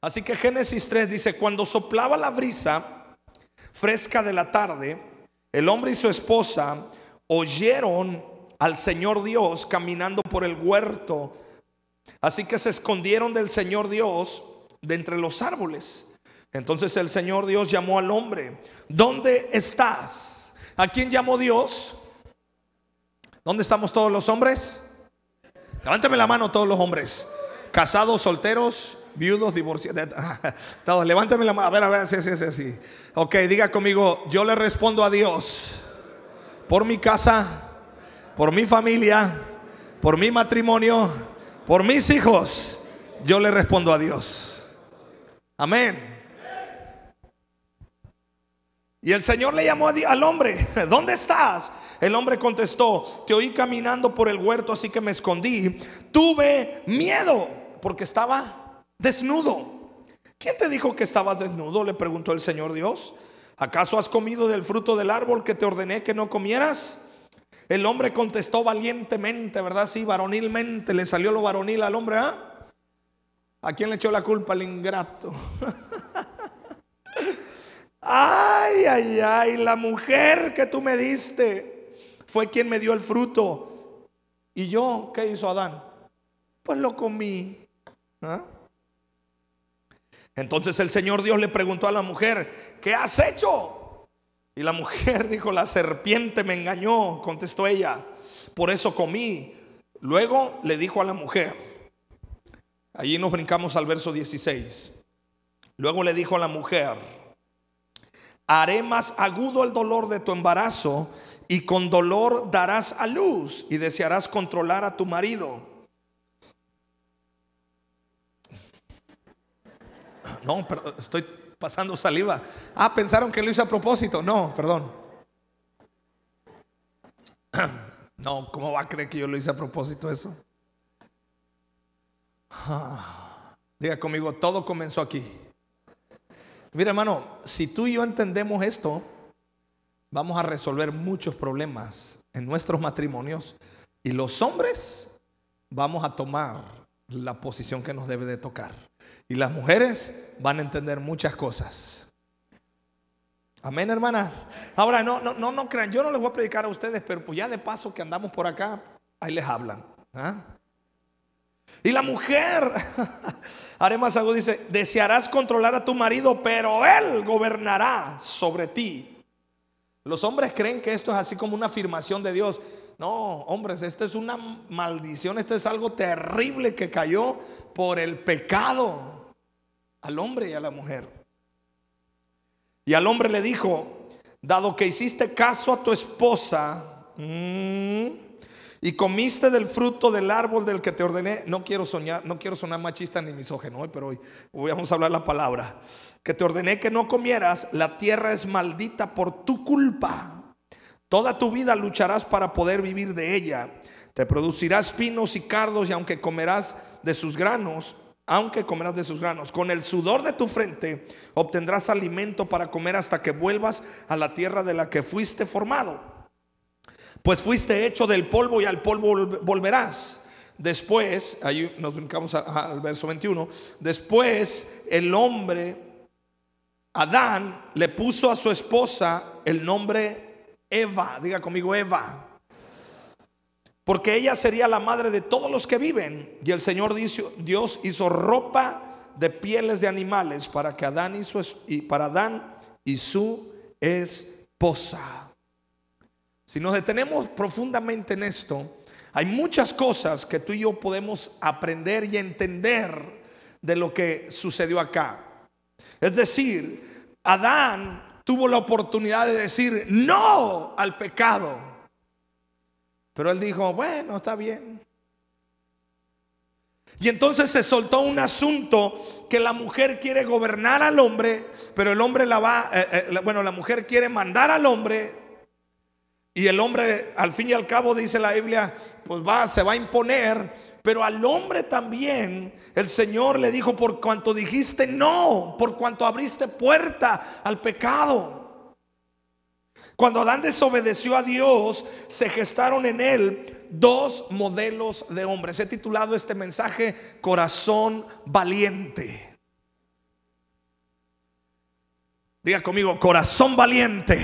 Así que Génesis 3 dice, cuando soplaba la brisa fresca de la tarde, el hombre y su esposa oyeron al Señor Dios caminando por el huerto. Así que se escondieron del Señor Dios de entre los árboles. Entonces el Señor Dios llamó al hombre, ¿dónde estás? ¿A quién llamó Dios? ¿Dónde estamos todos los hombres? Levánteme la mano todos los hombres. Casados, solteros, viudos, divorciados. Todos, levánteme la mano. A ver, a ver, sí, sí, sí, sí. Ok, diga conmigo, yo le respondo a Dios por mi casa, por mi familia, por mi matrimonio, por mis hijos. Yo le respondo a Dios. Amén. Y el Señor le llamó al hombre, ¿dónde estás? El hombre contestó, te oí caminando por el huerto, así que me escondí. Tuve miedo porque estaba desnudo. ¿Quién te dijo que estabas desnudo? Le preguntó el Señor Dios. ¿Acaso has comido del fruto del árbol que te ordené que no comieras? El hombre contestó valientemente, ¿verdad? Sí, varonilmente, le salió lo varonil al hombre. ¿ah? ¿A quién le echó la culpa? Al ingrato. ay, ay, ay, la mujer que tú me diste fue quien me dio el fruto. ¿Y yo qué hizo Adán? Pues lo comí. ¿Ah? Entonces el Señor Dios le preguntó a la mujer, ¿qué has hecho? Y la mujer dijo, la serpiente me engañó, contestó ella, por eso comí. Luego le dijo a la mujer, allí nos brincamos al verso 16, luego le dijo a la mujer, haré más agudo el dolor de tu embarazo y con dolor darás a luz y desearás controlar a tu marido No, pero estoy pasando saliva. Ah, pensaron que lo hice a propósito. No, perdón. No, ¿cómo va a creer que yo lo hice a propósito eso? Diga conmigo, todo comenzó aquí. Mira, hermano, si tú y yo entendemos esto, vamos a resolver muchos problemas en nuestros matrimonios y los hombres vamos a tomar la posición que nos debe de tocar. Y las mujeres van a entender muchas cosas. Amén, hermanas. Ahora, no, no, no, no crean, yo no les voy a predicar a ustedes, pero pues ya de paso que andamos por acá, ahí les hablan. ¿ah? Y la mujer, Aremas algo dice, desearás controlar a tu marido, pero él gobernará sobre ti. Los hombres creen que esto es así como una afirmación de Dios. No, hombres, esto es una maldición, esto es algo terrible que cayó por el pecado al hombre y a la mujer. Y al hombre le dijo, dado que hiciste caso a tu esposa mm, y comiste del fruto del árbol del que te ordené, no quiero soñar, no quiero sonar machista ni misógeno, pero hoy, hoy vamos a hablar la palabra, que te ordené que no comieras, la tierra es maldita por tu culpa. Toda tu vida lucharás para poder vivir de ella. Te producirás pinos y cardos y aunque comerás de sus granos, aunque comerás de sus granos. Con el sudor de tu frente obtendrás alimento para comer hasta que vuelvas a la tierra de la que fuiste formado. Pues fuiste hecho del polvo y al polvo volverás. Después, ahí nos brincamos al verso 21, después el hombre, Adán, le puso a su esposa el nombre Eva, diga conmigo Eva porque ella sería la madre de todos los que viven. Y el Señor Dios hizo ropa de pieles de animales para que Adán y su, y para Adán y su esposa. Si nos detenemos profundamente en esto, hay muchas cosas que tú y yo podemos aprender y entender de lo que sucedió acá. Es decir, Adán tuvo la oportunidad de decir no al pecado. Pero él dijo, bueno, está bien. Y entonces se soltó un asunto que la mujer quiere gobernar al hombre, pero el hombre la va, eh, eh, bueno, la mujer quiere mandar al hombre y el hombre al fin y al cabo dice la Biblia, pues va, se va a imponer, pero al hombre también el Señor le dijo, por cuanto dijiste no, por cuanto abriste puerta al pecado. Cuando Adán desobedeció a Dios, se gestaron en él dos modelos de hombres. He titulado este mensaje Corazón Valiente. Diga conmigo, corazón valiente.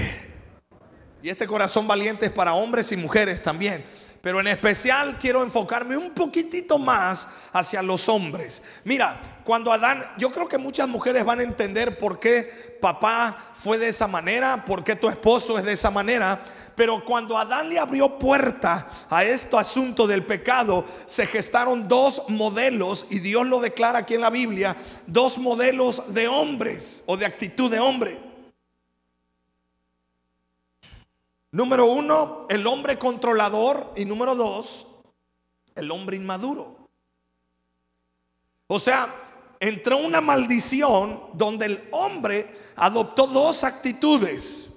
Y este corazón valiente es para hombres y mujeres también. Pero en especial quiero enfocarme un poquitito más hacia los hombres. Mira, cuando Adán, yo creo que muchas mujeres van a entender por qué papá fue de esa manera, por qué tu esposo es de esa manera. Pero cuando Adán le abrió puerta a este asunto del pecado, se gestaron dos modelos, y Dios lo declara aquí en la Biblia, dos modelos de hombres o de actitud de hombre. Número uno, el hombre controlador. Y número dos, el hombre inmaduro. O sea, entró una maldición donde el hombre adoptó dos actitudes.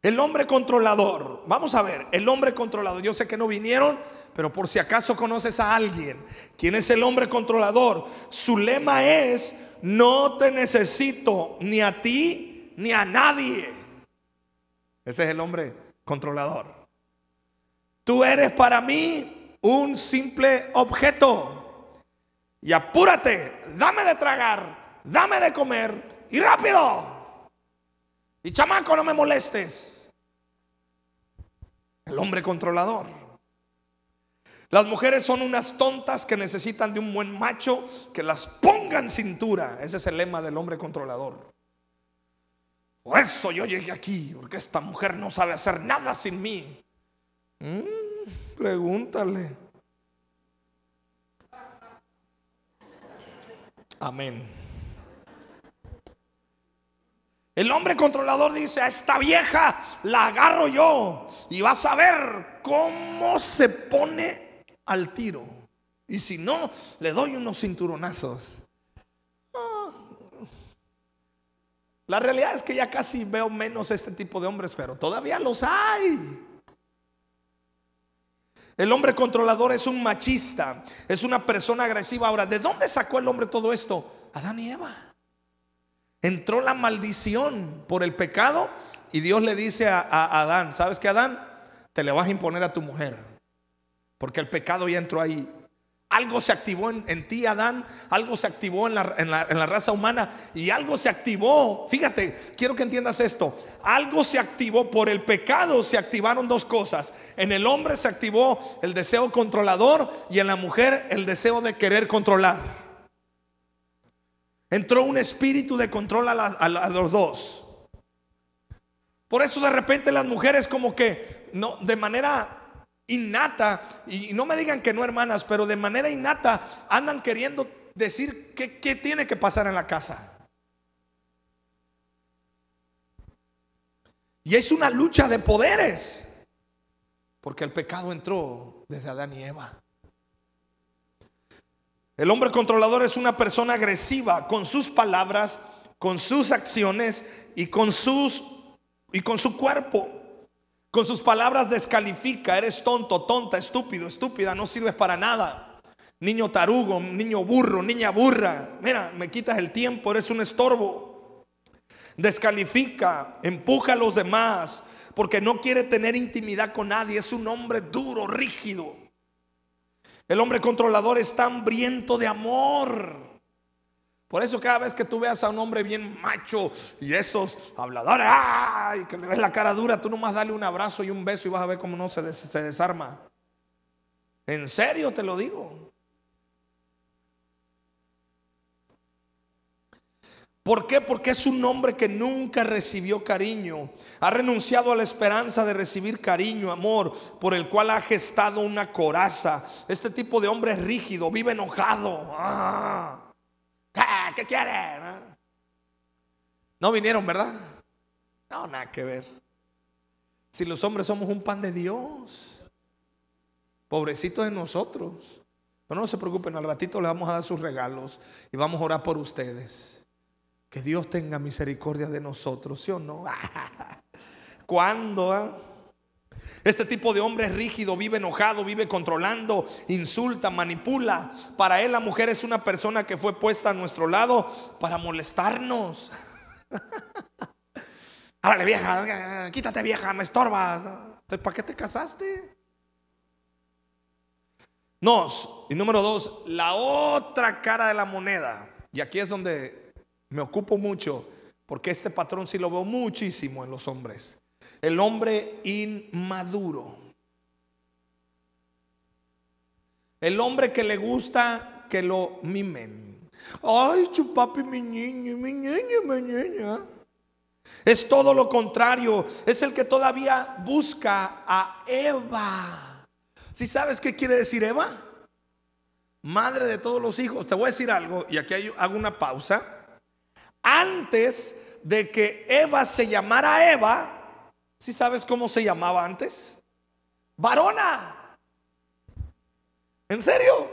El hombre controlador. Vamos a ver, el hombre controlador. Yo sé que no vinieron, pero por si acaso conoces a alguien. ¿Quién es el hombre controlador? Su lema es, no te necesito ni a ti ni a nadie. Ese es el hombre controlador. Tú eres para mí un simple objeto. Y apúrate, dame de tragar, dame de comer y rápido. Y chamaco, no me molestes. El hombre controlador. Las mujeres son unas tontas que necesitan de un buen macho que las ponga en cintura. Ese es el lema del hombre controlador. Por eso yo llegué aquí, porque esta mujer no sabe hacer nada sin mí. Mm, pregúntale. Amén. El hombre controlador dice, a esta vieja la agarro yo y vas a ver cómo se pone al tiro. Y si no, le doy unos cinturonazos. La realidad es que ya casi veo menos este tipo de hombres, pero todavía los hay. El hombre controlador es un machista, es una persona agresiva. Ahora, ¿de dónde sacó el hombre todo esto? Adán y Eva. Entró la maldición por el pecado y Dios le dice a, Adán, ¿sabes qué Adán? Te le vas a imponer a tu mujer, porque el pecado ya entró ahí. Algo se activó en, ti, Adán. Algo se activó en la, en la, raza humana. Y algo se activó. Fíjate, quiero que entiendas esto. Algo se activó por el pecado. Se activaron dos cosas. En el hombre se activó el deseo controlador y en la mujer el deseo de querer controlar. Entró un espíritu de control a, a los dos. Por eso de repente las mujeres como que no, de manera innata, y no me digan que no hermanas, pero de manera innata andan queriendo decir qué, qué tiene que pasar en la casa. Y es una lucha de poderes, porque el pecado entró desde Adán y Eva. El hombre controlador es una persona agresiva con sus palabras, con sus acciones y con sus y con su cuerpo. Con sus palabras descalifica, eres tonto, tonta, estúpido, estúpida, no sirves para nada. Niño tarugo, niño burro, niña burra. Mira, me quitas el tiempo, eres un estorbo. Descalifica, empuja a los demás, porque no quiere tener intimidad con nadie. Es un hombre duro, rígido. El hombre controlador está hambriento de amor. Por eso cada vez que tú veas a un hombre bien macho y esos habladores, ¡ay! que le ves la cara dura, tú nomás dale un abrazo y un beso y vas a ver cómo no se, se desarma. En serio te lo digo. ¿Por qué? Porque es un hombre que nunca recibió cariño. Ha renunciado a la esperanza de recibir cariño, amor, por el cual ha gestado una coraza. Este tipo de hombre es rígido, vive enojado. ¡Ah! ¿Qué quieren? No vinieron, ¿verdad? No, nada que ver. Si los hombres somos un pan de Dios, pobrecitos de nosotros. Pero no se preocupen, al ratito le vamos a dar sus regalos y vamos a orar por ustedes. Que Dios tenga misericordia de nosotros, ¿sí o no? ¿Cuándo? Ah? Este tipo de hombre es rígido, vive enojado, vive controlando, insulta, manipula. Para él la mujer es una persona que fue puesta a nuestro lado para molestarnos. Árale vieja, quítate vieja, me estorbas. ¿para qué te casaste? Nos, y número dos, la otra cara de la moneda. Y aquí es donde me ocupo mucho. porque este patrón sí lo veo muchísimo en los hombres. El hombre inmaduro. El hombre que le gusta que lo mimen. Ay, chupapi, mi niño, mi niño, mi niña. Es todo lo contrario. Es el que todavía busca a Eva. ¿Si sabes qué quiere decir Eva? Madre de todos los hijos. Te voy a decir algo y aquí hago una pausa. Antes de que Eva se llamara Eva, ¿si sabes cómo se llamaba antes? Varona. ¿En serio?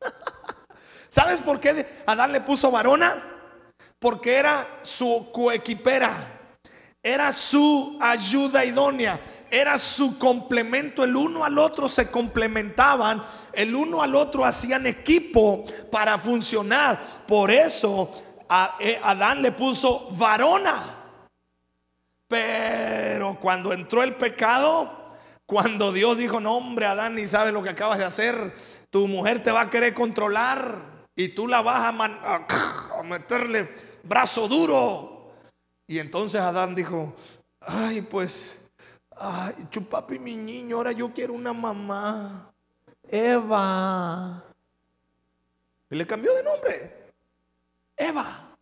¿Sabes por qué Adán le puso varona? porque era su coequipera, era su ayuda idónea, era su complemento, el uno al otro se complementaban, el uno al otro hacían equipo para funcionar. Por eso eh, Adán le puso varona. Pero cuando entró el pecado, cuando Dios dijo, no hombre, Adán, ni sabes lo que acabas de hacer, tu mujer te va a querer controlar y tú la vas a, a meterle brazo duro. Y entonces Adán dijo, ay, pues, ay, chupapi mi niño, ahora yo quiero una mamá. Eva. Y le cambió de nombre. Eva.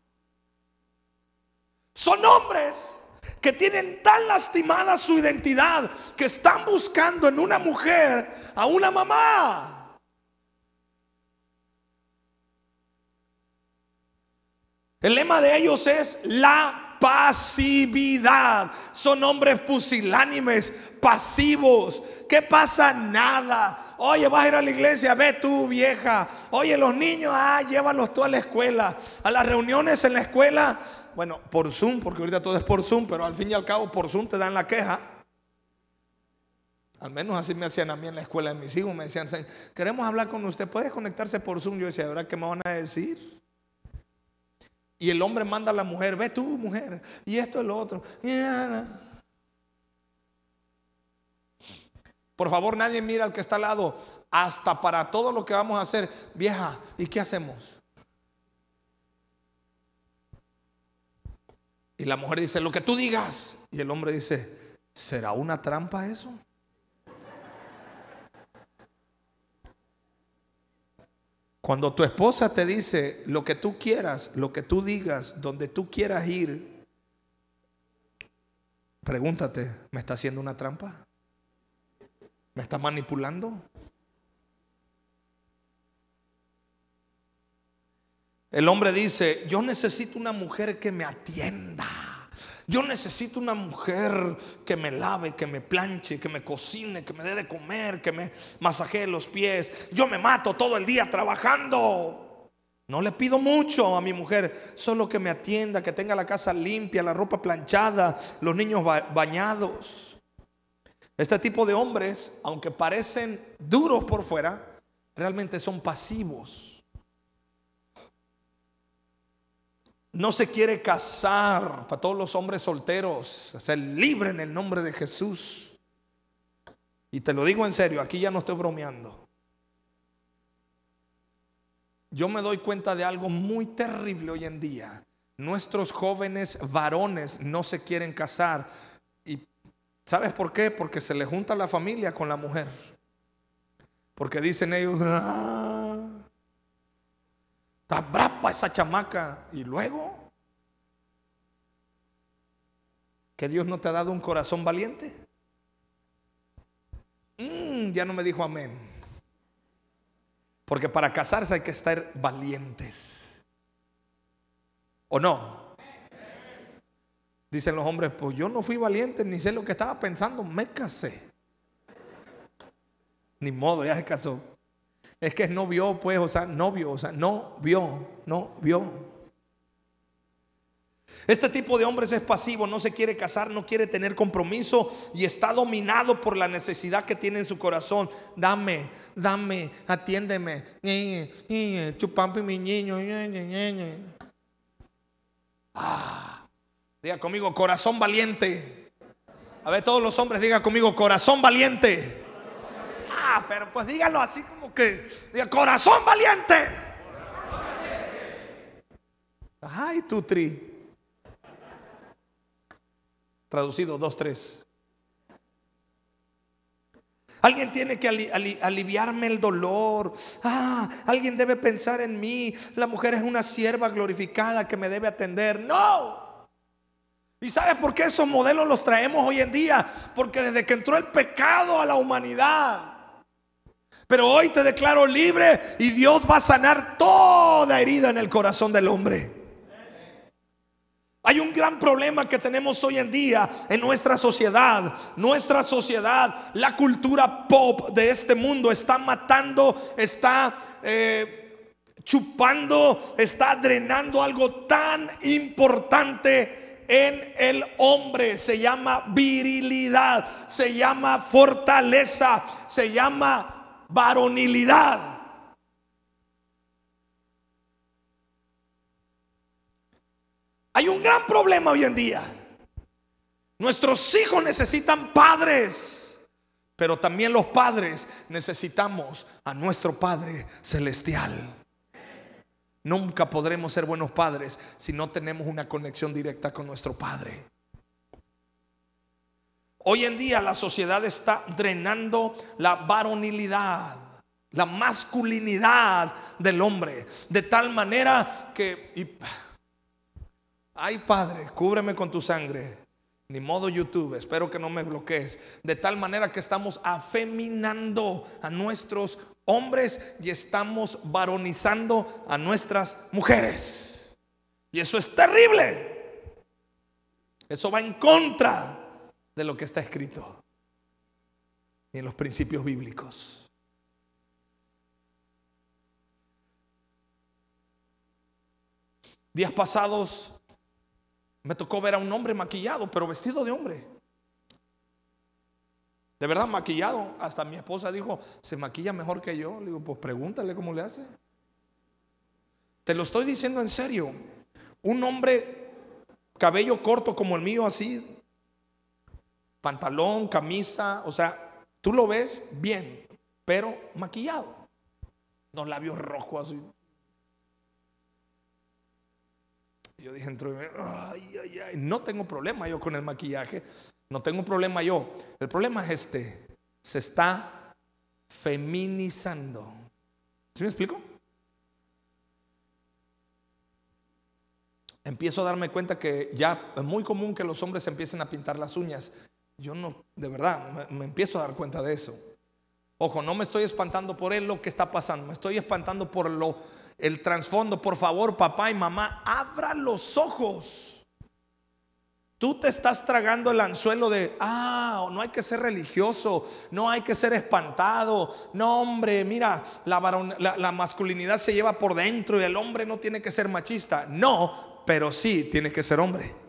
Son hombres que tienen tan lastimada su identidad que están buscando en una mujer a una mamá. El lema de ellos es la pasividad. Son hombres pusilánimes, pasivos. ¿Qué pasa? Nada. Oye, vas a ir a la iglesia, ve tú, vieja. Oye, los niños, ah, llévalos tú a la escuela. A las reuniones en la escuela, bueno, por Zoom, porque ahorita todo es por Zoom, pero al fin y al cabo por Zoom te dan la queja. Al menos así me hacían a mí en la escuela de mis hijos. Me decían, queremos hablar con usted, ¿puede conectarse por Zoom? Yo decía, ¿ahora qué me van a decir? Y el hombre manda a la mujer, ve tú, mujer, y esto es lo otro. Por favor, nadie mira al que está al lado. Hasta para todo lo que vamos a hacer, vieja, ¿y qué hacemos? Y la mujer dice, lo que tú digas. Y el hombre dice, ¿será una trampa eso? Cuando tu esposa te dice lo que tú quieras, lo que tú digas, donde tú quieras ir, pregúntate, ¿me está haciendo una trampa? ¿Me está manipulando? El hombre dice, yo necesito una mujer que me atienda. Yo necesito una mujer que me lave, que me planche, que me cocine, que me dé de comer, que me masajee los pies. Yo me mato todo el día trabajando. No le pido mucho a mi mujer, solo que me atienda, que tenga la casa limpia, la ropa planchada, los niños bañados. Este tipo de hombres, aunque parecen duros por fuera, realmente son pasivos. No se quiere casar para todos los hombres solteros, ser libre en el nombre de Jesús. Y te lo digo en serio, aquí ya no estoy bromeando. Yo me doy cuenta de algo muy terrible hoy en día. Nuestros jóvenes varones no se quieren casar. ¿Y sabes por qué? Porque se le junta la familia con la mujer. Porque dicen ellos, ah, Está brapa esa chamaca. Y luego, que Dios no te ha dado un corazón valiente. Mm, ya no me dijo amén. Porque para casarse hay que estar valientes. ¿O no? Dicen los hombres, pues yo no fui valiente, ni sé lo que estaba pensando, me casé. Ni modo, ya se casó. Es que no vio, pues, o sea, no vio, o sea, no vio, no vio. Este tipo de hombres es pasivo, no se quiere casar, no quiere tener compromiso y está dominado por la necesidad que tiene en su corazón. Dame, dame, atiéndeme. Chupampi mi niño. Ah, diga conmigo, corazón valiente. A ver, todos los hombres, diga conmigo, corazón valiente. Pero pues dígalo así como que, corazón valiente. Ay, tu tri. Traducido, dos, tres. Alguien tiene que aliviarme el dolor. Ah, alguien debe pensar en mí. La mujer es una sierva glorificada que me debe atender. No. ¿Y sabes por qué esos modelos los traemos hoy en día? Porque desde que entró el pecado a la humanidad. Pero hoy te declaro libre y Dios va a sanar toda herida en el corazón del hombre. Hay un gran problema que tenemos hoy en día en nuestra sociedad. Nuestra sociedad, la cultura pop de este mundo está matando, está eh, chupando, está drenando algo tan importante en el hombre. Se llama virilidad, se llama fortaleza, se llama varonilidad. Hay un gran problema hoy en día. Nuestros hijos necesitan padres, pero también los padres necesitamos a nuestro Padre Celestial. Nunca podremos ser buenos padres si no tenemos una conexión directa con nuestro Padre. Hoy en día la sociedad está drenando la varonilidad, la masculinidad del hombre, de tal manera que... Ay Padre, cúbreme con tu sangre. Ni modo YouTube, espero que no me bloquees. De tal manera que estamos afeminando a nuestros hombres y estamos varonizando a nuestras mujeres. Y eso es terrible. Eso va en contra de lo que está escrito y en los principios bíblicos. Días pasados me tocó ver a un hombre maquillado, pero vestido de hombre. De verdad, maquillado. Hasta mi esposa dijo, ¿se maquilla mejor que yo? Le digo, pues pregúntale cómo le hace. Te lo estoy diciendo en serio. Un hombre, cabello corto como el mío, así, pantalón, camisa, o sea, tú lo ves bien, pero maquillado. Los labios rojos así. Yo dije no tengo problema yo con el maquillaje, no tengo problema yo. El problema es este, se está feminizando. ¿Sí me explico? Empiezo a darme cuenta que ya es muy común que los hombres empiecen a pintar las uñas. Yo no, de verdad, me, empiezo a dar cuenta de eso. Ojo, no me estoy espantando por él lo que está pasando, me estoy espantando por lo el trasfondo, por favor, papá y mamá, abra los ojos. Tú te estás tragando el anzuelo de, ah, no hay que ser religioso, no hay que ser espantado. No, hombre, mira, la, la, masculinidad se lleva por dentro y el hombre no tiene que ser machista. No, pero sí tiene que ser hombre.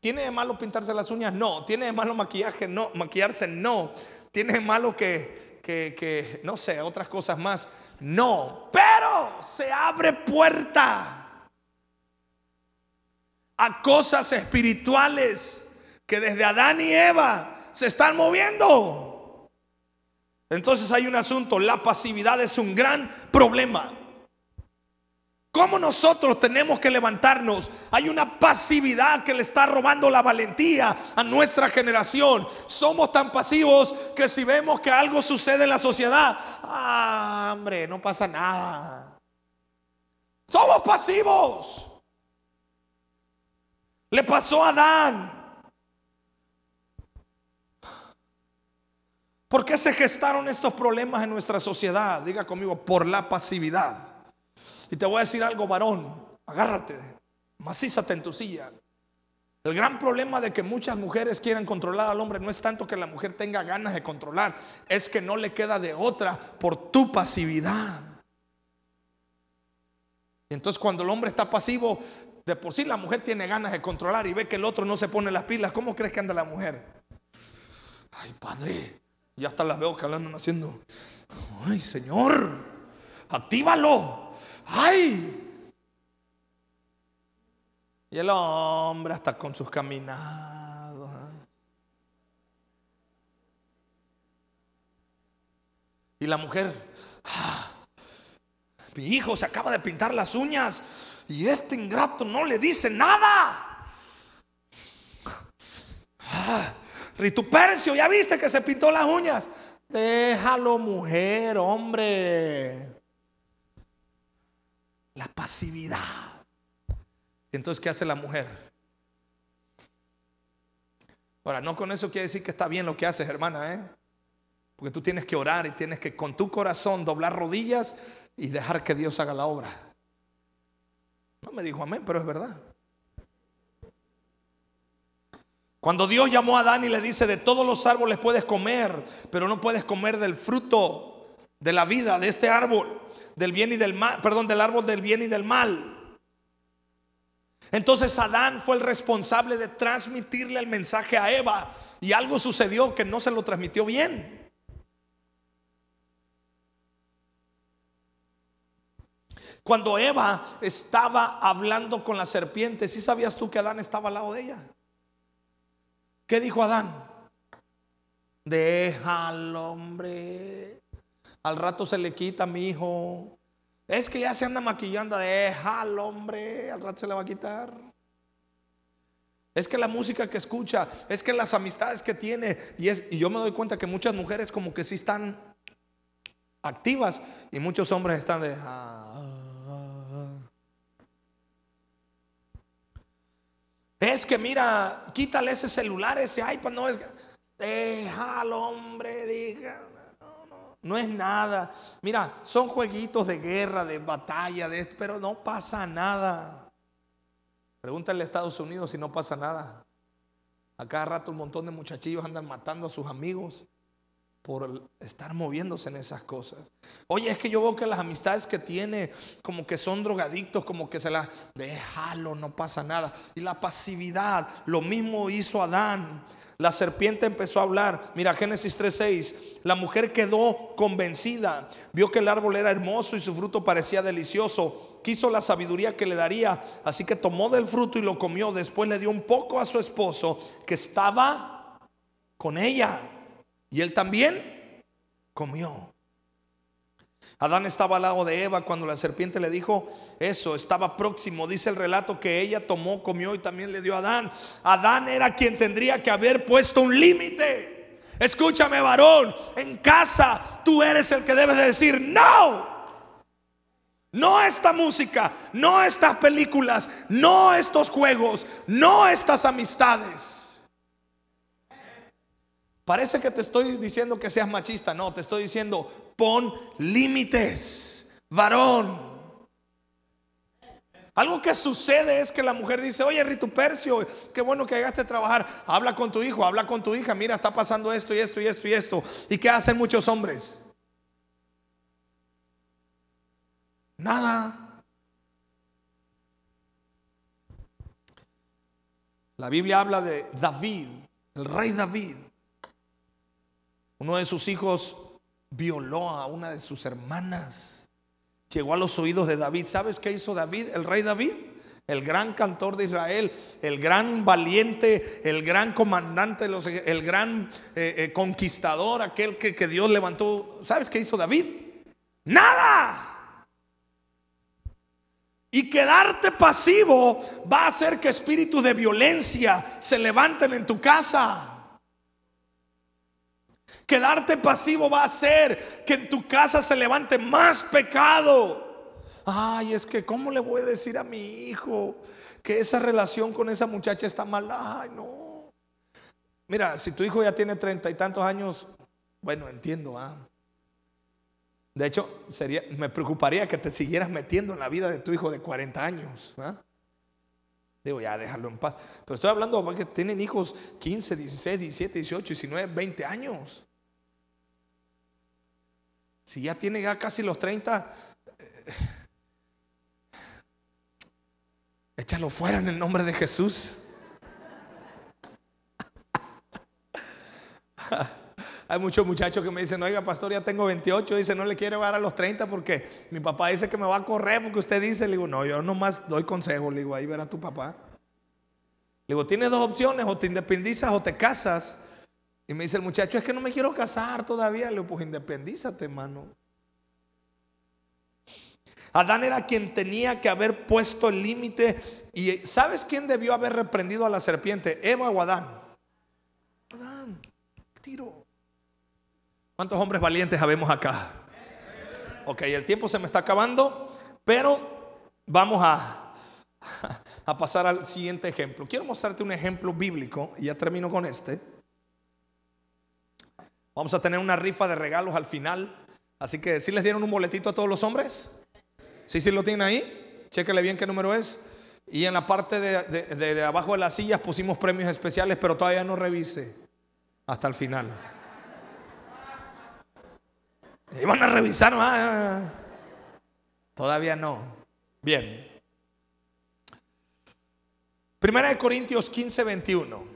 ¿Tiene de malo pintarse las uñas? No. ¿Tiene de malo maquillaje? No. Maquillarse? No. ¿Tiene de malo que que, no sé, otras cosas más. No, pero se abre puerta a cosas espirituales que desde Adán y Eva se están moviendo. Entonces hay un asunto, la pasividad es un gran problema. ¿Cómo nosotros tenemos que levantarnos? Hay una pasividad que le está robando la valentía a nuestra generación. Somos tan pasivos que si vemos que algo sucede en la sociedad, ah, hombre, no pasa nada. Somos pasivos. Le pasó a Adán. ¿Por qué se gestaron estos problemas en nuestra sociedad? Diga conmigo, por la pasividad. Y te voy a decir algo, varón, agárrate, macízate en tu silla. El gran problema de que muchas mujeres quieran controlar al hombre no es tanto que la mujer tenga ganas de controlar, es que no le queda de otra por tu pasividad. Y entonces cuando el hombre está pasivo, de por sí la mujer tiene ganas de controlar y ve que el otro no se pone las pilas, ¿cómo crees que anda la mujer? Ay, padre, ya hasta las veo que hablan haciendo. Ay, Señor, actívalo. ¡Ay! Y el hombre hasta con sus caminados. ¿eh? Y la mujer, ah, Mi hijo se acaba de pintar las uñas y este ingrato no le dice nada. Ah, Ritupercio, ya viste que se pintó las uñas. Déjalo, mujer, hombre. La pasividad. Entonces, ¿qué hace la mujer? Ahora, no con eso quiere decir que está bien lo que haces, hermana, ¿eh? Porque tú tienes que orar y tienes que con tu corazón doblar rodillas y dejar que Dios haga la obra. No me dijo amén, pero es verdad. Cuando Dios llamó a Adán y le dice, de todos los árboles puedes comer, pero no puedes comer del fruto de la vida, de este árbol, del bien y del mal, perdón, del árbol del bien y del mal. Entonces Adán fue el responsable de transmitirle el mensaje a Eva y algo sucedió que no se lo transmitió bien. Cuando Eva estaba hablando con la serpiente, ¿sí sabías tú que Adán estaba al lado de ella? ¿Qué dijo Adán? Déjalo, hombre. Al rato se le quita mi hijo. Es que ya se anda maquillando. Déjalo, hombre. Al rato se le va a quitar. Es que la música que escucha, es que las amistades que tiene. Y, es, y yo me doy cuenta que muchas mujeres como que sí están activas y muchos hombres están de... Ah, Es que mira, quítale ese celular, ese iPad, no es. Déjalo, hombre, diga. No, es nada. Mira, son jueguitos de guerra, de batalla, de esto, pero no pasa nada. Pregúntale a Estados Unidos si no pasa nada. A cada rato un montón de muchachillos andan matando a sus amigos por estar moviéndose en esas cosas. Oye, es que yo veo que las amistades que tiene, como que son drogadictos, como que se las, déjalo, no pasa nada. Y la pasividad, lo mismo hizo Adán. La serpiente empezó a hablar. Mira, Génesis 3:6. La mujer quedó convencida, vio que el árbol era hermoso y su fruto parecía delicioso. Quiso la sabiduría que le daría, así que tomó del fruto y lo comió. Después le dio un poco a su esposo que estaba con ella. Y él también comió. Adán estaba al lado de Eva cuando la serpiente le dijo eso, estaba próximo. Dice el relato que ella tomó, comió y también le dio a Adán. Adán era quien tendría que haber puesto un límite. Escúchame varón, en casa tú eres el que debes de decir no. No esta música, no estas películas, no estos juegos, no estas amistades. Parece que te estoy diciendo que seas machista. No, te estoy diciendo, pon límites, varón. Algo que sucede es que la mujer dice, oye Ritupercio, qué bueno que llegaste a trabajar. Habla con tu hijo, habla con tu hija. Mira, está pasando esto y esto y esto y esto. ¿Y qué hacen muchos hombres? Nada. La Biblia habla de David, el rey David. Uno de sus hijos violó a una de sus hermanas. Llegó a los oídos de David. ¿Sabes qué hizo David, el rey David? El gran cantor de Israel, el gran valiente, el gran comandante, el gran eh, eh, conquistador, aquel que, que Dios levantó. ¿Sabes qué hizo David? Nada. Y quedarte pasivo va a hacer que espíritus de violencia se levanten en tu casa. Quedarte pasivo va a hacer que en tu casa se levante más pecado. Ay, es que ¿cómo le voy a decir a mi hijo que esa relación con esa muchacha está mal? Ay, no. Mira, si tu hijo ya tiene treinta y tantos años, bueno, entiendo. ¿ah? De hecho, sería, me preocuparía que te siguieras metiendo en la vida de tu hijo de 40 años. ¿ah? Digo, ya déjalo en paz. Pero estoy hablando de que tienen hijos 15, 16, 17, 18, 19, 20 años. Si ya tiene ya casi los 30, eh, échalo fuera en el nombre de Jesús. Hay muchos muchachos que me dicen, oiga, pastor, ya tengo 28. Dice, no le quiero dar a los 30 porque mi papá dice que me va a correr porque usted dice. Le digo, no, yo nomás doy consejo. Le digo, ahí verá tu papá. Le digo, tienes dos opciones, o te independizas o te casas. Y me dice el muchacho, es que no me quiero casar todavía. Le digo, pues independízate, hermano. Adán era quien tenía que haber puesto el límite. ¿Y sabes quién debió haber reprendido a la serpiente? ¿Eva o Adán? Adán, tiro. ¿Cuántos hombres valientes habemos acá? Ok, el tiempo se me está acabando, pero vamos a, a pasar al siguiente ejemplo. Quiero mostrarte un ejemplo bíblico y ya termino con este. Vamos a tener una rifa de regalos al final. Así que si les dieron un boletito a todos los hombres. Sí, sí lo tienen ahí. Chéquele bien qué número es. Y en la parte de, abajo de las sillas pusimos premios especiales, pero todavía no revise hasta el final. Iban a revisar más. Todavía no. Bien. Primera de Corintios 15, 21.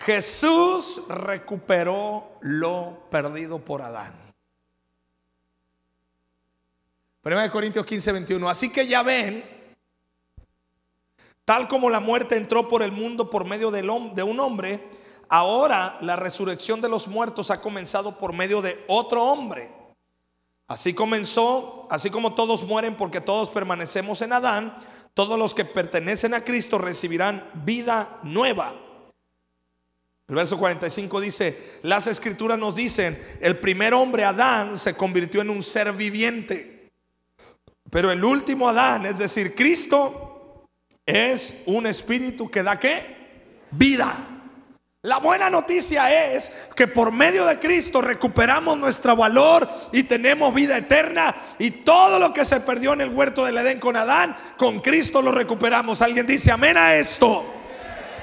Jesús recuperó lo perdido por Adán. Primera de Corintios 15, 21. Así que ya ven, tal como la muerte entró por el mundo por medio de un hombre, ahora la resurrección de los muertos ha comenzado por medio de otro hombre. Así comenzó, así como todos mueren porque todos permanecemos en Adán, todos los que pertenecen a Cristo recibirán vida nueva. El verso 45 dice, las escrituras nos dicen, el primer hombre, Adán, se convirtió en un ser viviente. Pero el último Adán, es decir, Cristo, es un espíritu que da qué? Vida. La buena noticia es que por medio de Cristo recuperamos nuestro valor y tenemos vida eterna y todo lo que se perdió en el huerto del Edén con Adán, con Cristo lo recuperamos. Alguien dice amén a esto.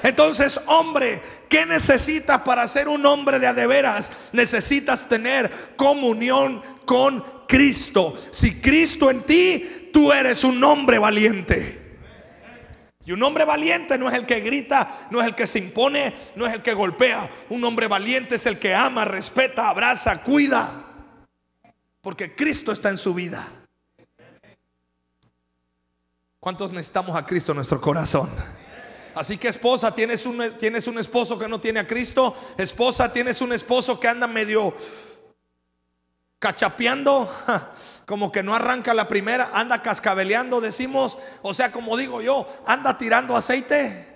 Entonces, hombre, ¿qué necesitas para ser un hombre de adeveras? Necesitas tener comunión con Cristo. Si Cristo en ti, tú eres un hombre valiente. Y un hombre valiente no es el que grita, no es el que se impone, no es el que golpea. Un hombre valiente es el que ama, respeta, abraza, cuida. Porque Cristo está en su vida. ¿Cuántos necesitamos a Cristo en nuestro corazón? Así que esposa, tienes un, tienes un esposo que no tiene a Cristo. Esposa, tienes un esposo que anda medio cachapeando como que no arranca la primera, anda cascabeleando, decimos, o sea, como digo yo, anda tirando aceite.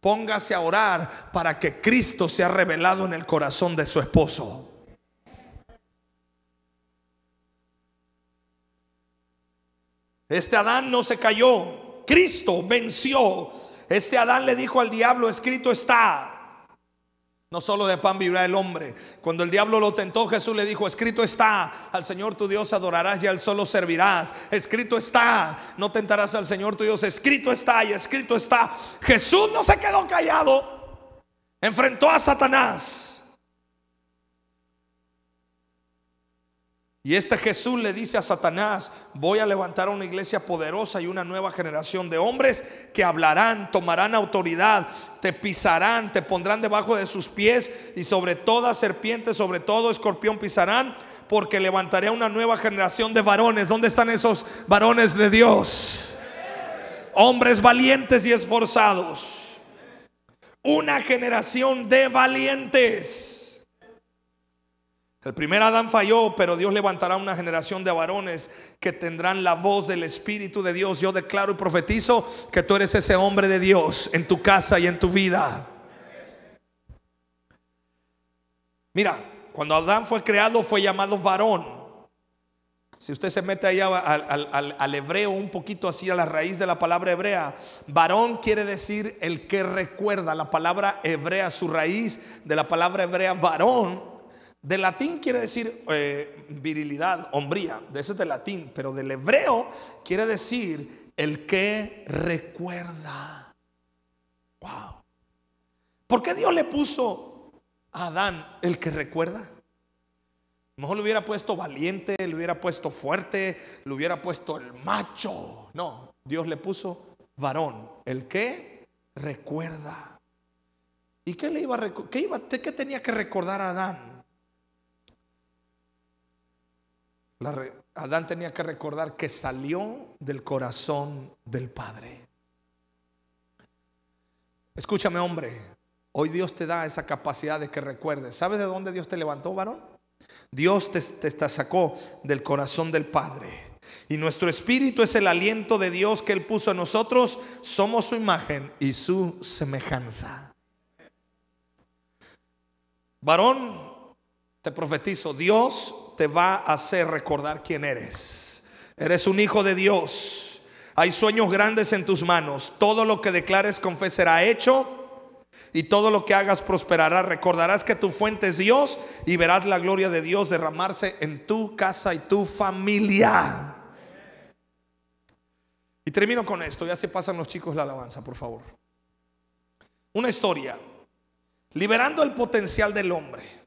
Póngase a orar para que Cristo sea revelado en el corazón de su esposo. Este Adán no se cayó, Cristo venció. Este Adán le dijo al diablo, escrito está, no solo de pan vivirá el hombre. Cuando el diablo lo tentó, Jesús le dijo, escrito está, al Señor tu Dios adorarás y al solo servirás. Escrito está, no tentarás al Señor tu Dios. Escrito está y escrito está. Jesús no se quedó callado. Enfrentó a Satanás. Y este Jesús le dice a Satanás, voy a levantar una iglesia poderosa y una nueva generación de hombres que hablarán, tomarán autoridad, te pisarán, te pondrán debajo de sus pies y sobre toda serpiente, sobre todo escorpión pisarán, porque levantaré una nueva generación de varones. ¿Dónde están esos varones de Dios? Hombres valientes y esforzados. Una generación de valientes. El primer Adán falló, pero Dios levantará una generación de varones que tendrán la voz del Espíritu de Dios. Yo declaro y profetizo que tú eres ese hombre de Dios en tu casa y en tu vida. Mira, cuando Adán fue creado fue llamado varón. Si usted se mete allá al, al, hebreo un poquito así a la raíz de la palabra hebrea, varón quiere decir el que recuerda. La palabra hebrea, su raíz de la palabra hebrea varón de latín quiere decir eh, virilidad, hombría, de ese es de latín, pero del hebreo quiere decir el que recuerda. Wow. ¿Por qué Dios le puso a Adán el que recuerda? Mejor le hubiera puesto valiente, le hubiera puesto fuerte, le hubiera puesto el macho. No, Dios le puso varón, el que recuerda. ¿Y qué le iba a qué, qué tenía que recordar a Adán? Adán tenía que recordar que salió del corazón del Padre. Escúchame, hombre. Hoy Dios te da esa capacidad de que recuerdes. ¿Sabes de dónde Dios te levantó, varón? Dios te, te sacó del corazón del Padre. Y nuestro espíritu es el aliento de Dios que Él puso en nosotros. Somos su imagen y su semejanza. Varón, te profetizo, Dios te va a hacer recordar quién eres. Eres un hijo de Dios. Hay sueños grandes en tus manos. Todo lo que declares con fe será hecho y todo lo que hagas prosperará. Recordarás que tu fuente es Dios y verás la gloria de Dios derramarse en tu casa y tu familia. Y termino con esto, ya se pasan los chicos la alabanza, por favor. Una historia, liberando el potencial del hombre.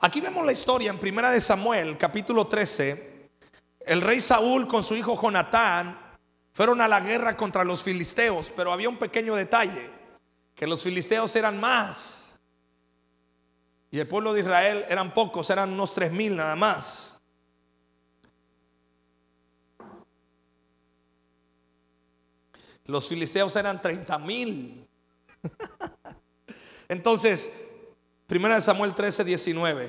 Aquí vemos la historia en Primera de Samuel, capítulo 13. El rey Saúl con su hijo Jonatán fueron a la guerra contra los filisteos, pero había un pequeño detalle, que los filisteos eran más. Y el pueblo de Israel eran pocos, eran unos tres mil nada más. Los filisteos eran 30 mil. Entonces, 1 Samuel 13, 19.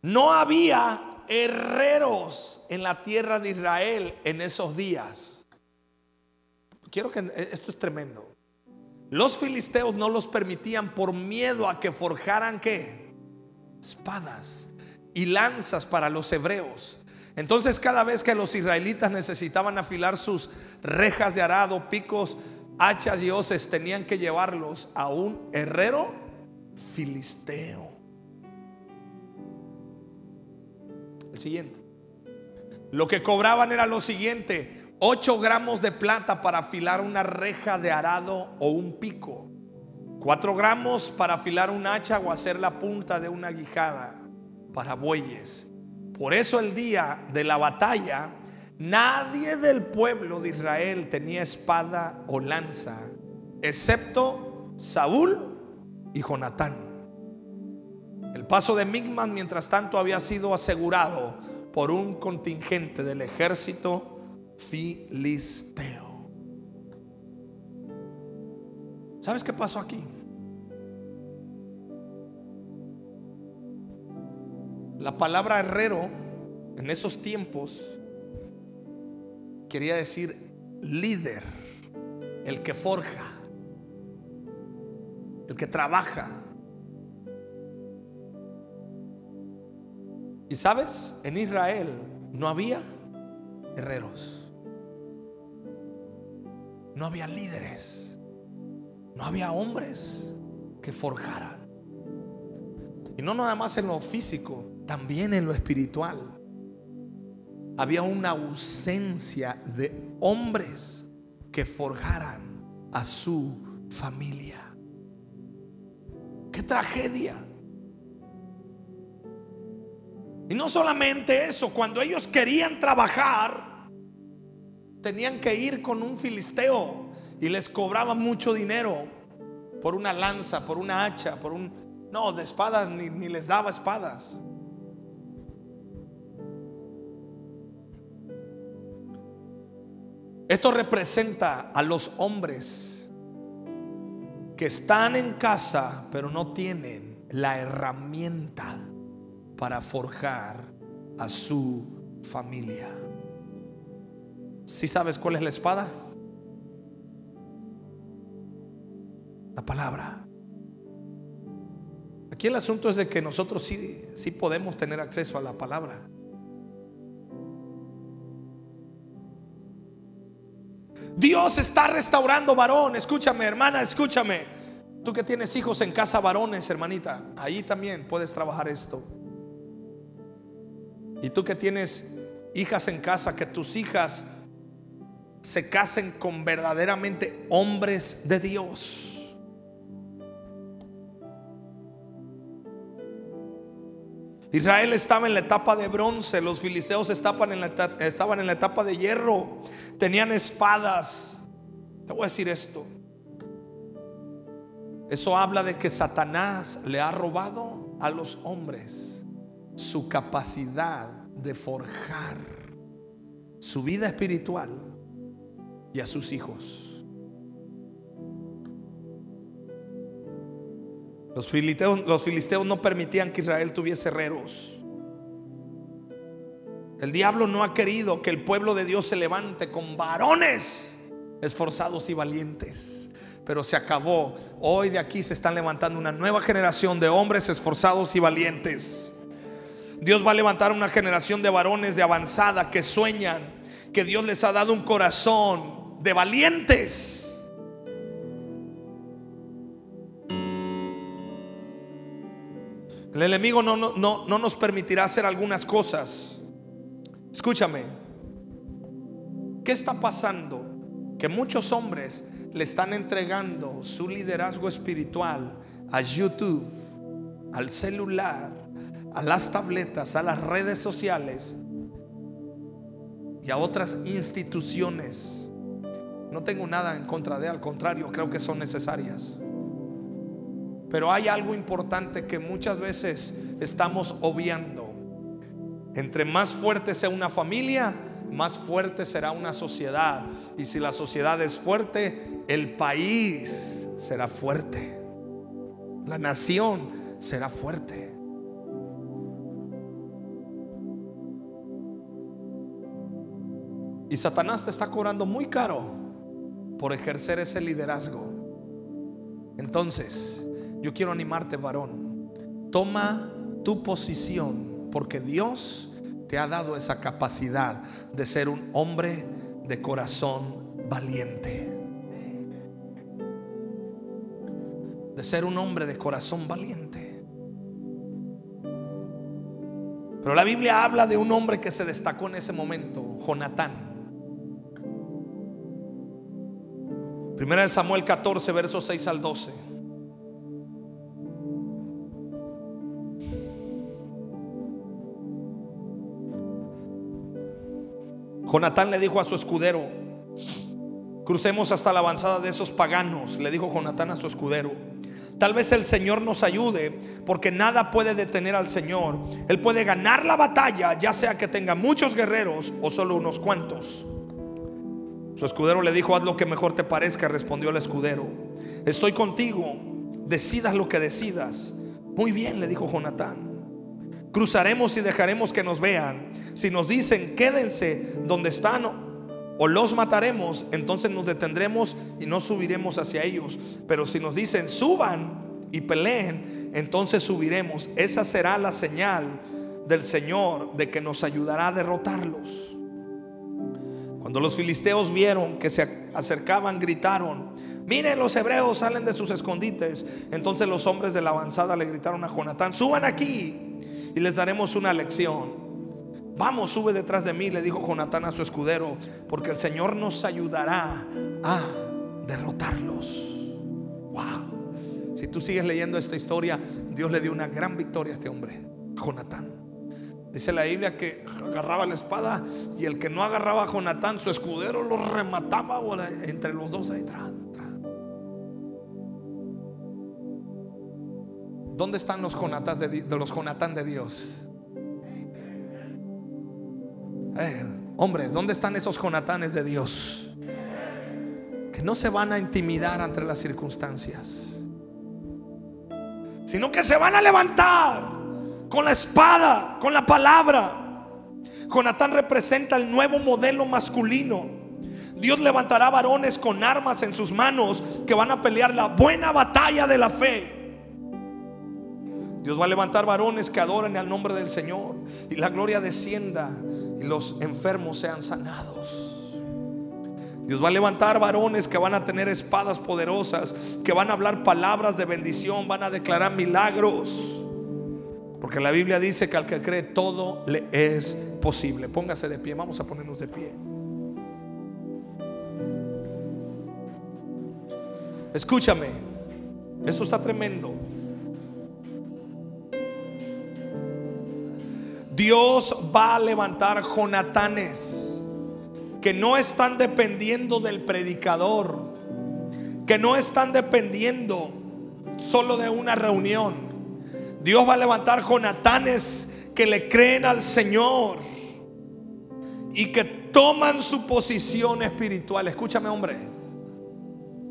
No había herreros en la tierra de Israel en esos días. Quiero que esto es tremendo. Los filisteos no los permitían por miedo a que forjaran qué? Espadas y lanzas para los hebreos. Entonces cada vez que los israelitas necesitaban afilar sus rejas de arado, picos, hachas y hoces, tenían que llevarlos a un herrero filisteo. El siguiente. Lo que cobraban era lo siguiente, 8 gramos de plata para afilar una reja de arado o un pico, 4 gramos para afilar un hacha o hacer la punta de una guijada para bueyes. Por eso el día de la batalla, nadie del pueblo de Israel tenía espada o lanza, excepto Saúl y Jonatán. El paso de Migman, mientras tanto, había sido asegurado por un contingente del ejército filisteo. ¿Sabes qué pasó aquí? La palabra herrero en esos tiempos quería decir líder, el que forja, el que trabaja. Y sabes, en Israel no había herreros. No había líderes. No había hombres que forjaran. Y no nada más en lo físico, también en lo espiritual. Había una ausencia de hombres que forjaran a su familia. ¡Qué tragedia! Y no solamente eso, cuando ellos querían trabajar, tenían que ir con un filisteo y les cobraban mucho dinero por una lanza, por una hacha, por un... No, de espadas ni les daba espadas. Esto representa a los hombres que están en casa pero no tienen la herramienta para forjar a su familia. ¿Si sabes cuál es la espada? La palabra. Aquí el asunto es de que nosotros sí, sí podemos tener acceso a la palabra. Dios está restaurando varón. Escúchame, hermana, escúchame. Tú que tienes hijos en casa varones, hermanita, ahí también puedes trabajar esto. Y tú que tienes hijas en casa, que tus hijas se casen con verdaderamente hombres de Dios. Israel estaba en la etapa de bronce, los filisteos estaban en, la, estaban en la etapa de hierro, tenían espadas. Te voy a decir esto. Eso habla de que Satanás le ha robado a los hombres su capacidad de forjar su vida espiritual y a sus hijos. Los filisteos, los filisteos no permitían que Israel tuviese herreros. El diablo no ha querido que el pueblo de Dios se levante con varones esforzados y valientes. Pero se acabó. Hoy de aquí se están levantando una nueva generación de hombres esforzados y valientes. Dios va a levantar una generación de varones de avanzada que sueñan, que Dios les ha dado un corazón de valientes. El enemigo no, no, no, nos permitirá hacer algunas cosas. Escúchame. ¿Qué está pasando? Que muchos hombres le están entregando su liderazgo espiritual a YouTube, al celular, a las tabletas, a las redes sociales y a otras instituciones. No tengo nada en contra de, al contrario, creo que son necesarias. Pero hay algo importante que muchas veces estamos obviando. Entre más fuerte sea una familia, más fuerte será una sociedad. Y si la sociedad es fuerte, el país será fuerte. La nación será fuerte. Y Satanás te está cobrando muy caro por ejercer ese liderazgo. Entonces, yo quiero animarte, varón. Toma tu posición porque Dios te ha dado esa capacidad de ser un hombre de corazón valiente. De ser un hombre de corazón valiente. Pero la Biblia habla de un hombre que se destacó en ese momento, Jonatán. Primera de Samuel 14, versos 6 al 12. Jonatán le dijo a su escudero, crucemos hasta la avanzada de esos paganos, le dijo Jonatán a su escudero. Tal vez el Señor nos ayude, porque nada puede detener al Señor. Él puede ganar la batalla, ya sea que tenga muchos guerreros o solo unos cuantos. Su escudero le dijo, haz lo que mejor te parezca, respondió el escudero. Estoy contigo, decidas lo que decidas. Muy bien, le dijo Jonatán. Cruzaremos y dejaremos que nos vean. Si nos dicen quédense donde están o los mataremos, entonces nos detendremos y no subiremos hacia ellos. Pero si nos dicen suban y peleen, entonces subiremos. Esa será la señal del Señor de que nos ayudará a derrotarlos. Cuando los filisteos vieron que se acercaban, gritaron, miren los hebreos salen de sus escondites. Entonces los hombres de la avanzada le gritaron a Jonatán, suban aquí y les daremos una lección. Vamos, sube detrás de mí, le dijo Jonatán a su escudero, porque el Señor nos ayudará a derrotarlos. Wow. Si tú sigues leyendo esta historia, Dios le dio una gran victoria a este hombre, Jonatán. Dice la Biblia que agarraba la espada y el que no agarraba a Jonatán, su escudero, lo remataba entre los dos ahí atrás. ¿Dónde están los Jonatán de, los Jonatán de Dios? Eh, hombres, ¿dónde están esos Jonatanes de Dios? Que no se van a intimidar ante las circunstancias, sino que se van a levantar con la espada, con la palabra. Jonatán representa el nuevo modelo masculino. Dios levantará varones con armas en sus manos que van a pelear la buena batalla de la fe. Dios va a levantar varones que adoren al nombre del Señor y la gloria descienda y los enfermos sean sanados. Dios va a levantar varones que van a tener espadas poderosas, que van a hablar palabras de bendición, van a declarar milagros. Porque la Biblia dice que al que cree todo le es posible. Póngase de pie, vamos a ponernos de pie. Escúchame, eso está tremendo. Dios va a levantar Jonatanes que no están dependiendo del predicador, que no están dependiendo solo de una reunión. Dios va a levantar Jonatanes que le creen al Señor y que toman su posición espiritual. Escúchame, hombre.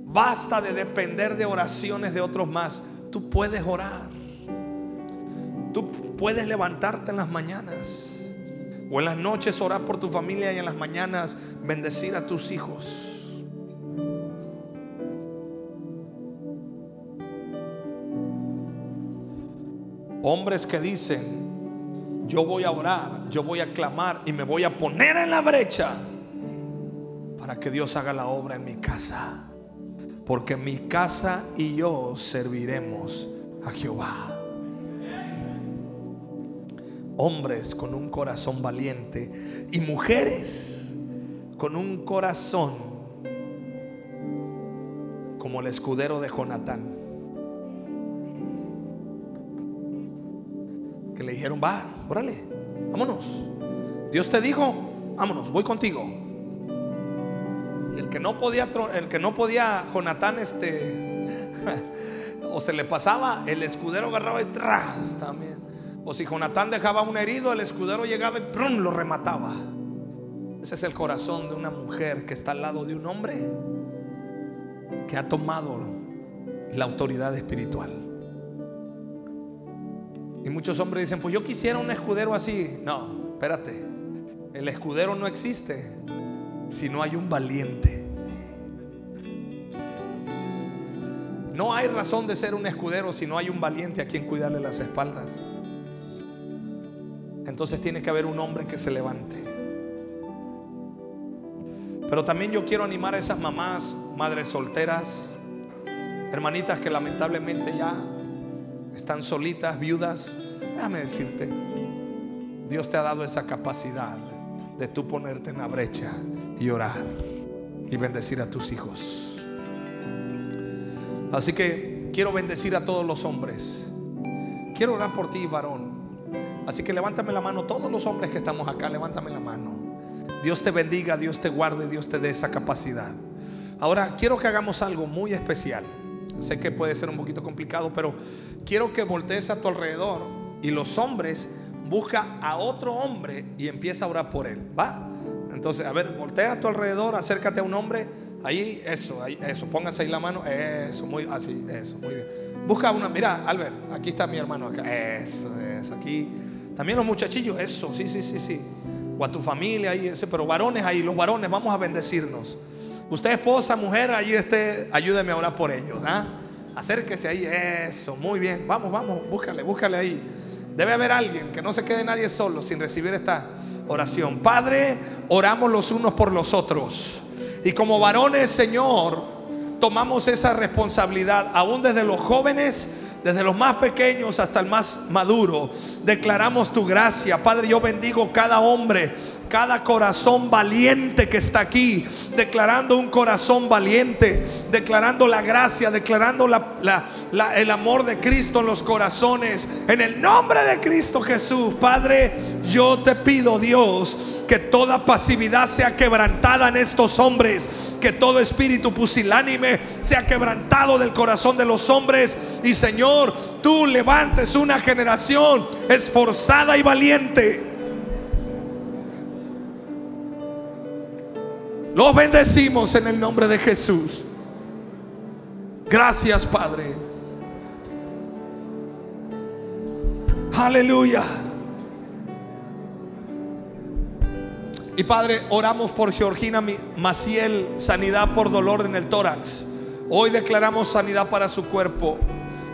Basta de depender de oraciones de otros más. tú puedes orar. Tú puedes levantarte en las mañanas o en las noches orar por tu familia y en las mañanas bendecir a tus hijos. Hombres que dicen, yo voy a orar, yo voy a clamar y me voy a poner en la brecha para que Dios haga la obra en mi casa. Porque mi casa y yo serviremos a Jehová. Hombres con un corazón valiente y mujeres con un corazón como el escudero de Jonatán. Que le dijeron, va, órale, vámonos. Dios te dijo, vámonos, voy contigo. Y el que no podía, el que no podía, Jonatán, este, o se le pasaba, el escudero agarraba y tras también. O si Jonatán dejaba un herido, el escudero llegaba y lo remataba. Ese es el corazón de una mujer que está al lado de un hombre que ha tomado la autoridad espiritual. Y muchos hombres dicen, pues yo quisiera un escudero así. No, espérate. El escudero no existe si no hay un valiente. No hay razón de ser un escudero si no hay un valiente a quien cuidarle las espaldas. Entonces tiene que haber un hombre que se levante. Pero también yo quiero animar a esas mamás, madres solteras, hermanitas que lamentablemente ya están solitas, viudas. Déjame decirte, Dios te ha dado esa capacidad de tú ponerte en la brecha y orar y bendecir a tus hijos. Así que quiero bendecir a todos los hombres. Quiero orar por ti, varón. Así que levántame la mano, todos los hombres que estamos acá, levántame la mano. Dios te bendiga, Dios te guarde, Dios te dé esa capacidad. Ahora quiero que hagamos algo muy especial. Sé que puede ser un poquito complicado, pero quiero que voltees a tu alrededor y los hombres busca a otro hombre y empieza a orar por él. ¿Va? Entonces, a ver, voltea a tu alrededor, acércate a un hombre. Ahí, eso, eso. Póngase ahí la mano. Eso, muy así, eso, muy bien. Busca una, mira, Albert, aquí está mi hermano acá. Eso, eso, aquí. También los muchachillos, eso, sí, sí, sí, sí. O a tu familia ahí, ese, pero varones ahí, los varones, vamos a bendecirnos. Usted, esposa, mujer, ahí esté, ayúdeme a orar por ellos. ¿ah? Acérquese ahí, eso, muy bien. Vamos, vamos, búscale, búscale ahí. Debe haber alguien que no se quede nadie solo sin recibir esta oración. Padre, oramos los unos por los otros. Y como varones, Señor, tomamos esa responsabilidad, aún desde los jóvenes, desde los más pequeños hasta el más maduro. Declaramos tu gracia. Padre, yo bendigo cada hombre, cada corazón valiente que está aquí, declarando un corazón valiente, declarando la gracia, declarando el amor de Cristo en los corazones. En el nombre de Cristo Jesús, Padre, yo te pido, Dios, que toda pasividad sea quebrantada en estos hombres, que todo espíritu pusilánime sea quebrantado del corazón de los hombres. Y Señor, tú levantes una generación esforzada y valiente Los bendecimos en el nombre de Jesús. Gracias, Padre. Aleluya. Y Padre, oramos por Georgina Maciel, sanidad por dolor en el tórax. Hoy declaramos sanidad para su cuerpo.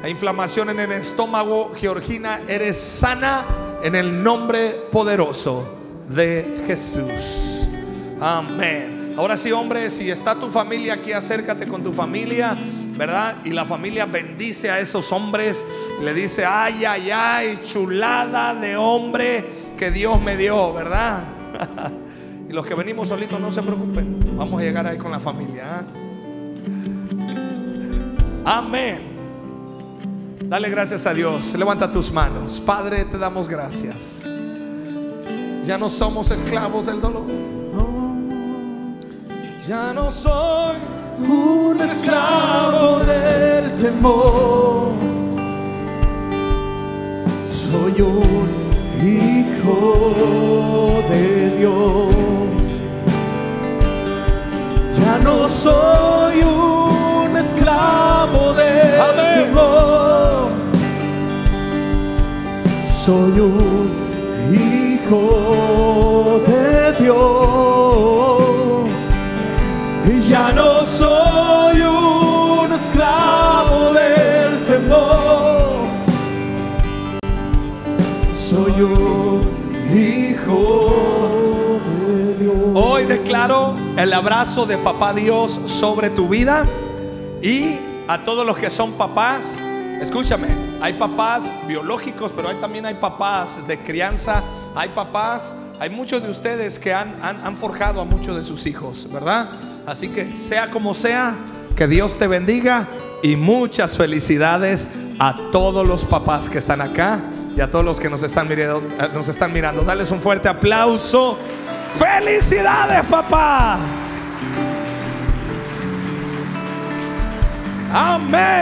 La inflamación en el estómago, Georgina, eres sana en el nombre poderoso de Jesús. Amén. Ahora sí, hombre, si está tu familia aquí, acércate con tu familia, ¿verdad? Y la familia bendice a esos hombres. Le dice, ay, ay, ay, chulada de hombre que Dios me dio, ¿verdad? y los que venimos solitos, no se preocupen. Vamos a llegar ahí con la familia. ¿ah? Amén. Dale gracias a Dios. Levanta tus manos. Padre, te damos gracias. Ya no somos esclavos del dolor ya no soy un esclavo del temor. Soy un hijo de Dios. Ya no soy un esclavo del temor. soy un hijo de Dios. Ya no soy un esclavo del temor. Soy un hijo de Dios. Hoy declaro el abrazo de papá Dios sobre tu vida y a todos los que son papás. Escúchame, hay papás biológicos, pero hay, también hay papás de crianza, hay papás, hay muchos de ustedes que han forjado a muchos de sus hijos, ¿verdad? Así que sea como sea, que Dios te bendiga y muchas felicidades a todos los papás que están acá y a todos los que nos están mirando. eh, Nos están mirando. Dales un fuerte aplauso. Felicidades, papá. Amén.